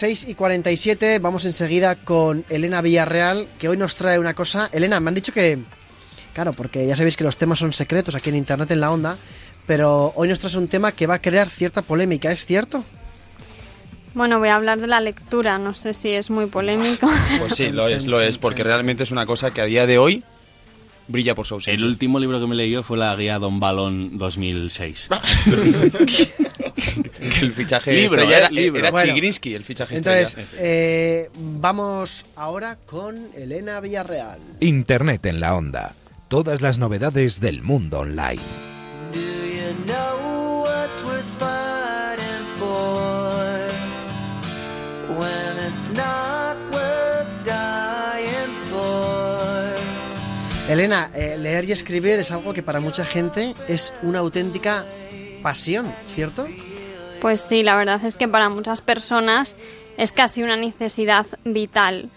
6 y 47, vamos enseguida con Elena Villarreal, que hoy nos trae una cosa. Elena, me han dicho que, claro, porque ya sabéis que los temas son secretos aquí en Internet en la onda, pero hoy nos traes un tema que va a crear cierta polémica, ¿es cierto? Bueno, voy a hablar de la lectura, no sé si es muy polémico. Pues sí, lo es, lo es, porque realmente es una cosa que a día de hoy brilla por su ausencia. El último libro que me leyó fue la guía Don Balón 2006. que el fichaje Libro, estrella eh, era, libro. era Bueno, Chigrinsky, el fichaje Entonces, estrella. eh, vamos ahora con Elena Villarreal. Internet en la onda. Todas las novedades del mundo online. Do you know what's worth fighting for when it's not worth dying for? Elena, eh, leer y escribir es algo que para mucha gente es una auténtica pasión, ¿cierto? Pues sí, la verdad es que para muchas personas es casi una necesidad vital.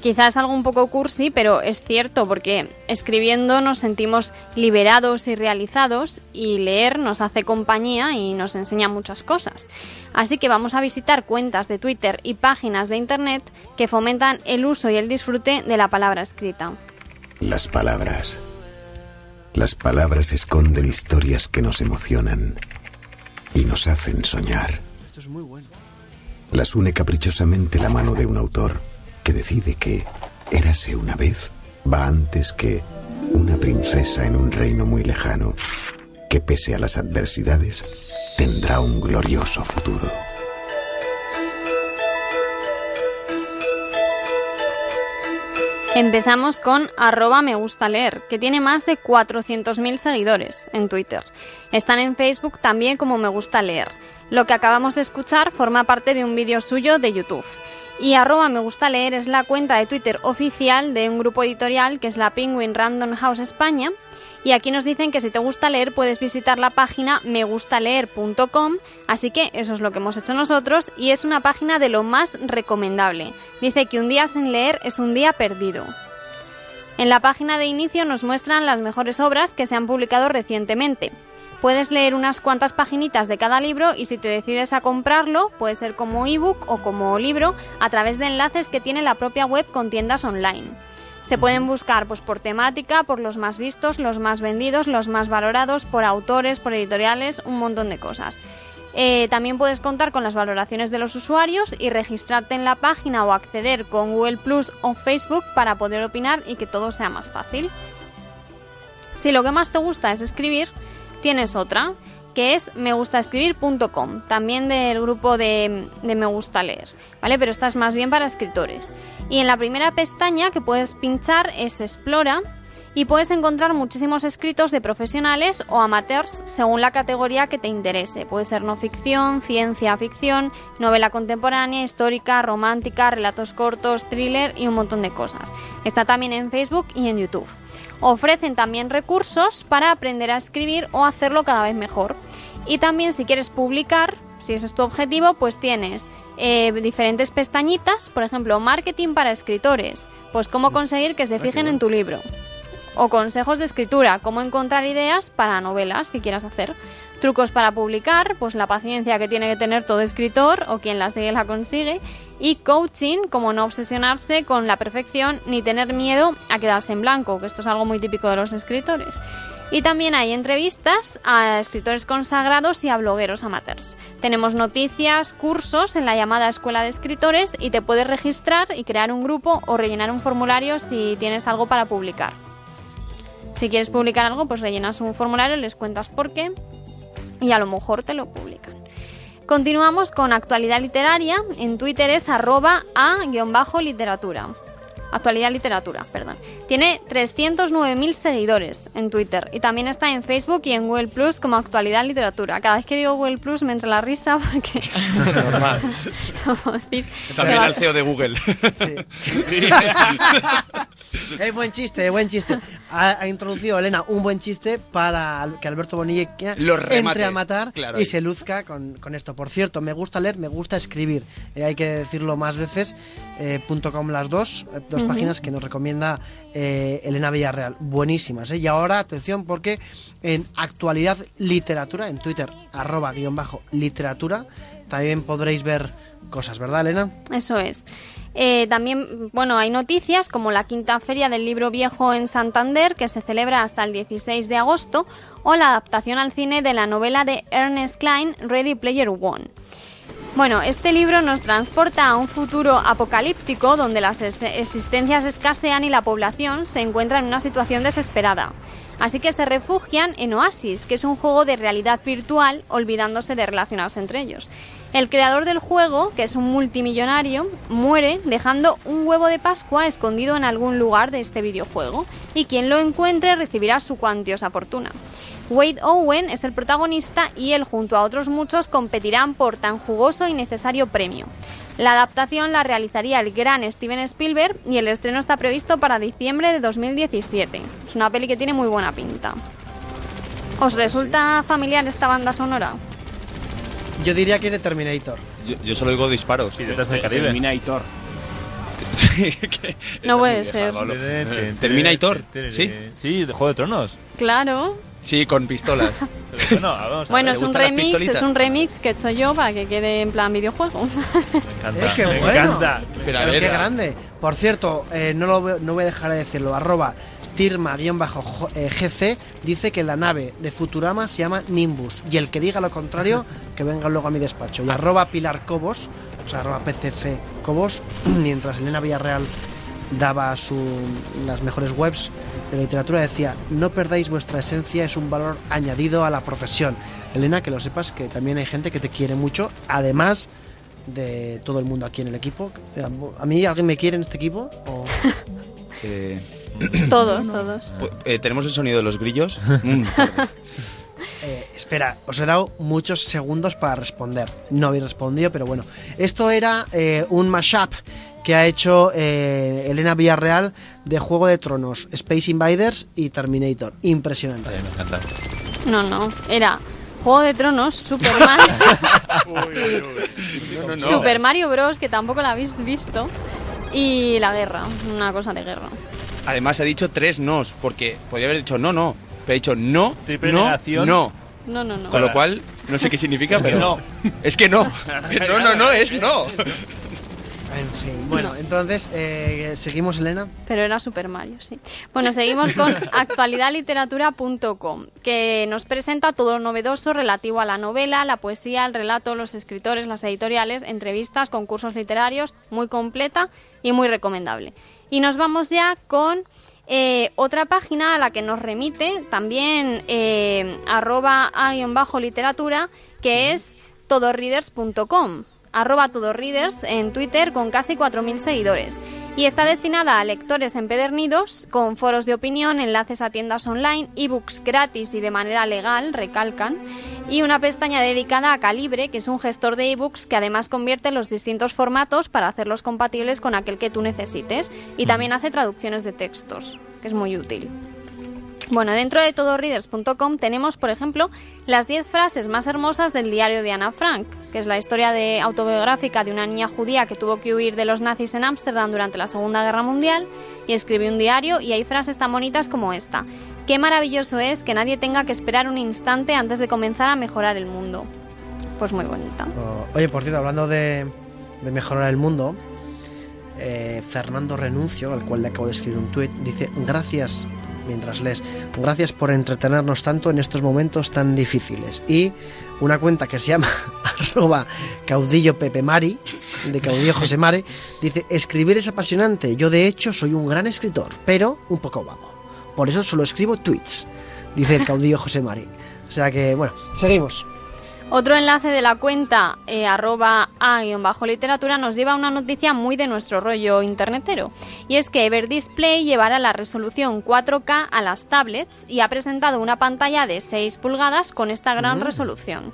Quizás algo un poco cursi, pero es cierto porque escribiendo nos sentimos liberados y realizados y leer nos hace compañía y nos enseña muchas cosas. Así que vamos a visitar cuentas de Twitter y páginas de Internet que fomentan el uso y el disfrute de la palabra escrita. Las palabras. Las palabras esconden historias que nos emocionan y nos hacen soñar. Esto es muy bueno. Las une caprichosamente la mano de un autor que decide que Érase una vez va antes que una princesa en un reino muy lejano que pese a las adversidades tendrá un glorioso futuro. Empezamos con arroba me gusta leer, que tiene más de 400.000 seguidores en Twitter. Están en Facebook también como me gusta leer. Lo que acabamos de escuchar forma parte de un vídeo suyo de YouTube. Y arroba me gusta leer es la cuenta de Twitter oficial de un grupo editorial que es la Penguin Random House España. Y aquí nos dicen que si te gusta leer puedes visitar la página megustaleer.com, así que eso es lo que hemos hecho nosotros y es una página de lo más recomendable. Dice que un día sin leer es un día perdido. En la página de inicio nos muestran las mejores obras que se han publicado recientemente. Puedes leer unas cuantas paginitas de cada libro y si te decides a comprarlo, puede ser como ebook o como libro, a través de enlaces que tiene la propia web con tiendas online. Se pueden buscar pues, por temática, por los más vistos, los más vendidos, los más valorados, por autores, por editoriales, un montón de cosas. Eh, también puedes contar con las valoraciones de los usuarios y registrarte en la página o acceder con Google Plus o Facebook para poder opinar y que todo sea más fácil. Si lo que más te gusta es escribir, tienes otra, que es megustaescribir.com, también del grupo de, de Me Gusta Leer, ¿vale? Pero esta es más bien para escritores. Y en la primera pestaña que puedes pinchar es Explora y puedes encontrar muchísimos escritos de profesionales o amateurs según la categoría que te interese. Puede ser no ficción, ciencia ficción, novela contemporánea, histórica, romántica, relatos cortos, thriller y un montón de cosas. Está también en Facebook y en YouTube. Ofrecen también recursos para aprender a escribir o hacerlo cada vez mejor. Y también si quieres publicar, si ese es tu objetivo, pues tienes eh, diferentes pestañitas, por ejemplo, marketing para escritores, pues cómo conseguir que se fijen en tu libro. O consejos de escritura, cómo encontrar ideas para novelas que quieras hacer. Trucos para publicar, pues la paciencia que tiene que tener todo escritor o quien la sigue la consigue. Y coaching, como no obsesionarse con la perfección ni tener miedo a quedarse en blanco, que esto es algo muy típico de los escritores. Y también hay entrevistas a escritores consagrados y a blogueros amateurs. Tenemos noticias, cursos en la llamada Escuela de Escritores y te puedes registrar y crear un grupo o rellenar un formulario si tienes algo para publicar. Si quieres publicar algo, pues rellenas un formulario, les cuentas por qué y a lo mejor te lo publican. Continuamos con actualidad literaria. En Twitter es arroba a-literatura. Actualidad literatura, perdón. Tiene 309.000 seguidores en Twitter y también está en Facebook y en Google Plus como actualidad literatura. Cada vez que digo Google Plus me entra la risa porque... Normal. como decís, También al CEO de Google. Es buen chiste, buen chiste. Ha, ha introducido Elena un buen chiste para que Alberto Bonilla Lo remate. entre a matar Claro, y ahí. se luzca con, con esto. Por cierto, me gusta leer, me gusta escribir. Eh, hay que decirlo más veces. eh, punto .com las dos, eh, dos páginas que nos recomienda eh, Elena Villarreal. Buenísimas. ¿eh? Y ahora, atención, porque en actualidad literatura, en Twitter, arroba guion bajo literatura, también podréis ver cosas, ¿verdad, Elena? Eso es. Eh, también, bueno, hay noticias como la quinta feria del libro viejo en Santander, que se celebra hasta el 16 de agosto, o la adaptación al cine de la novela de Ernest Klein, Ready Player One. Bueno, este libro nos transporta a un futuro apocalíptico donde las ex- existencias escasean y la población se encuentra en una situación desesperada. Así que se refugian en Oasis, que es un juego de realidad virtual, olvidándose de relacionarse entre ellos. El creador del juego, que es un multimillonario, muere dejando un huevo de Pascua escondido en algún lugar de este videojuego, y quien lo encuentre recibirá su cuantiosa fortuna. Wade Owen es el protagonista y él junto a otros muchos competirán por tan jugoso y necesario premio. La adaptación la realizaría el gran Steven Spielberg y el estreno está previsto para diciembre de 2017. Es una peli que tiene muy buena pinta. ¿Os resulta familiar esta banda sonora? Yo diría que es de Terminator. Yo, yo solo oigo disparos. Terminator. No puede ser. Terminator, ¿sí? Sí, de Juego de Tronos. Claro. Sí, con pistolas. Pero bueno, vamos a Bueno, ver. es un remix, es un remix que he hecho yo para que quede en plan videojuego. Me encanta. ¡Eh, qué me bueno! encanta. Pero a Pero ver, qué grande. Por cierto, eh, no, lo, voy- no voy a dejar de decirlo. Arroba Tirma-GC dice que la nave de Futurama se llama Nimbus. Y el que diga lo contrario, que venga luego a mi despacho. Y arroba Pilar Cobos, o sea, arroba PCC Cobos, mientras Elena Villarreal daba su, las mejores webs de la literatura, decía, no perdáis vuestra esencia, es un valor añadido a la profesión. Elena, que lo sepas, que también hay gente que te quiere mucho, además de todo el mundo aquí en el equipo. ¿A mí alguien me quiere en este equipo? ¿O- Eh, todos, todos. pu- eh, ¿Tenemos el sonido de los grillos? Mm, Eh, espera, os he dado muchos segundos para responder. No habéis respondido, pero bueno. Esto era eh, un mashup que ha hecho eh, Elena Villarreal de Juego de Tronos, Space Invaders y Terminator. Impresionante. Ay, me encanta. No, no, era Juego de Tronos, Super Mario, no, no, no. Super Mario Bros, que tampoco la habéis visto, y la guerra, una cosa de guerra. Además ha dicho tres nos, porque podría haber dicho no, no. Pero ha dicho no, Triple no, negación. no. No, no, no. Con lo cual, no sé qué significa, Es que pero... no. Es que no. No, no, no, es no. En fin, bueno, entonces, eh, ¿seguimos, Elena? Pero era Super Mario, sí. Bueno, seguimos con actualidadliteratura.com, que nos presenta todo lo novedoso relativo a la novela, la poesía, el relato, los escritores, las editoriales, entrevistas, concursos literarios, muy completa y muy recomendable. Y nos vamos ya con eh, otra página a la que nos remite también eh, arroba bajo literatura, que es todoreaders.com arroba todoreaders en Twitter con casi 4.000 seguidores. Y está destinada a lectores empedernidos con foros de opinión, enlaces a tiendas online, ebooks gratis y de manera legal, recalcan, y una pestaña dedicada a Calibre, que es un gestor de ebooks que además convierte los distintos formatos para hacerlos compatibles con aquel que tú necesites y también hace traducciones de textos, que es muy útil. Bueno, dentro de todoreaders.com tenemos, por ejemplo, las 10 frases más hermosas del diario de Ana Frank, que es la historia autobiográfica de una niña judía que tuvo que huir de los nazis en Ámsterdam durante la Segunda Guerra Mundial y escribió un diario y hay frases tan bonitas como esta. Qué maravilloso es que nadie tenga que esperar un instante antes de comenzar a mejorar el mundo. Pues muy bonita. O- oye, por cierto, hablando de, de mejorar el mundo, eh, Fernando Renuncio, al cual le acabo de escribir un tuit, dice, gracias, mientras lees, gracias por entretenernos tanto en estos momentos tan difíciles. Y una cuenta que se llama arroba caudillo Pepe Mari, de caudillo José Mari, dice, escribir es apasionante, yo de hecho soy un gran escritor, pero un poco vago. Por eso solo escribo tweets, dice el caudillo José Mari. O sea que, bueno, seguimos. Otro enlace de la cuenta eh, arroba a-literatura nos lleva a una noticia muy de nuestro rollo internetero. Y es que Everdisplay llevará la resolución 4K a las tablets y ha presentado una pantalla de 6 pulgadas con esta gran resolución.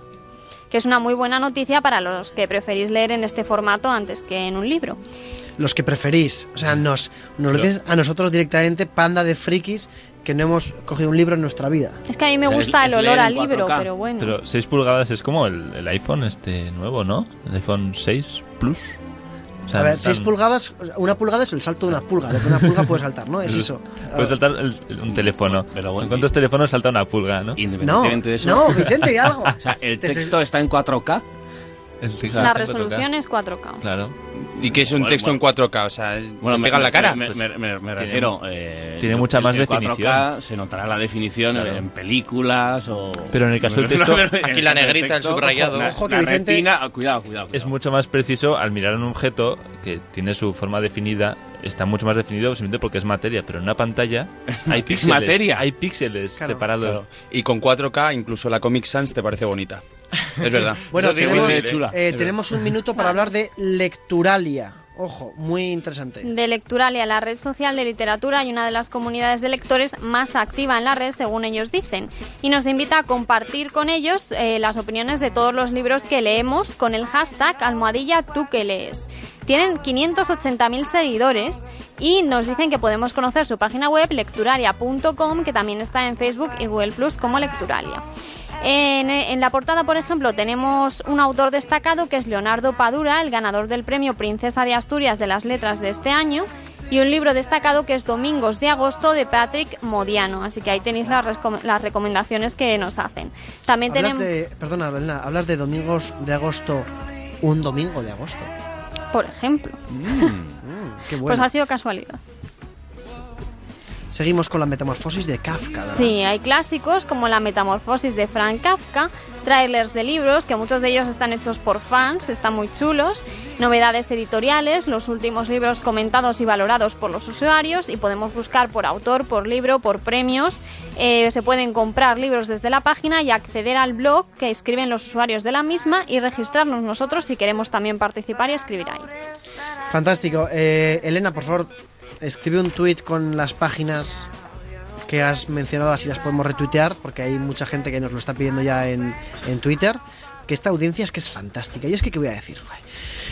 Que es una muy buena noticia para los que preferís leer en este formato antes que en un libro. los que preferís. O sea, nos, nos lo dices a nosotros directamente, panda de frikis, que no hemos cogido un libro en nuestra vida. Es que a mí me O sea, gusta es el olor al libro, 4K. pero bueno. Pero 6 pulgadas es como el, el iPhone este nuevo, ¿no? El iPhone 6 Plus. O sea, a ver, tan- 6 pulgadas, una pulgada es el salto de una pulga, lo que una pulga puede saltar, ¿no? Es eso. Puedes saltar el- un teléfono. Pero bueno, ¿En cuántos teléfonos salta una pulga, no? No, Independientemente de eso. no, Vicente, y algo. O sea, el Te- texto está en 4K. El texto La en 4K. resolución es 4K. Claro. Y que es un Bueno, texto en 4K, o sea, Bueno, me pega en la cara. Me, Pues, me- me- me refiero. eh, tiene mucha el- más el definición. 4K se notará la definición Claro. en películas o. Pero en el caso del texto- Aquí la negrita, el subrayado. La, Ojo que la Vicente- retina- ah, cuidado, cuidado, Es cuidado. mucho más preciso al mirar un objeto que tiene su forma definida, está mucho más definido simplemente porque es materia, pero en una pantalla hay píxeles, materia. hay píxeles Claro. separados. Claro. Y con 4K incluso la Comic Sans te parece bonita. Es verdad. Bueno, Eso sí, tenemos, muy muy chula. eh, Es tenemos un minuto para hablar de Lecturalia. Ojo, muy interesante. De Lecturalia, la red social de literatura y una de las comunidades de lectores más activa en la red, según ellos dicen. Y nos invita a compartir con ellos eh, las opiniones de todos los libros que leemos con el hashtag almohadilla tú que lees. Tienen 580.000 seguidores y nos dicen que podemos conocer su página web lecturalia.com, que también está en Facebook y Google Plus como Lecturalia. En, en la portada, por ejemplo, tenemos un autor destacado que es Leonardo Padura, el ganador del premio Princesa de Asturias de las Letras de este año, y un libro destacado que es Domingos de Agosto de Patrick Modiano. Así que ahí tenéis las, recomendaciones que nos hacen. También Hablas tenemos, de, perdona, hablas de domingos de agosto, un domingo de agosto. por ejemplo, Mm, qué bueno. pues ha sido casualidad. Seguimos con la metamorfosis de Kafka. ¿verdad? Sí, hay clásicos como La Metamorfosis de Frank Kafka, trailers de libros, que muchos de ellos están hechos por fans, están muy chulos, novedades editoriales, los últimos libros comentados y valorados por los usuarios, y podemos buscar por autor, por libro, por premios. Eh, se pueden comprar libros desde la página y acceder al blog que escriben los usuarios de la misma y registrarnos nosotros si queremos también participar y escribir ahí. Fantástico. Eh, Elena, por favor, escribe un tweet con las páginas que has mencionado, así las podemos retuitear, porque hay mucha gente que nos lo está pidiendo ya en, en Twitter. Que esta audiencia es que es fantástica. Y es que, ¿qué voy a decir? Joder.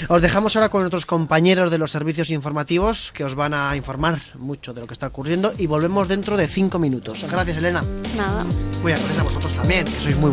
Os dejamos ahora con nuestros compañeros de los servicios informativos que os van a informar mucho de lo que está ocurriendo y volvemos dentro de cinco minutos. Gracias, Elena. Nada. Muy gracias a vosotros también, que sois muy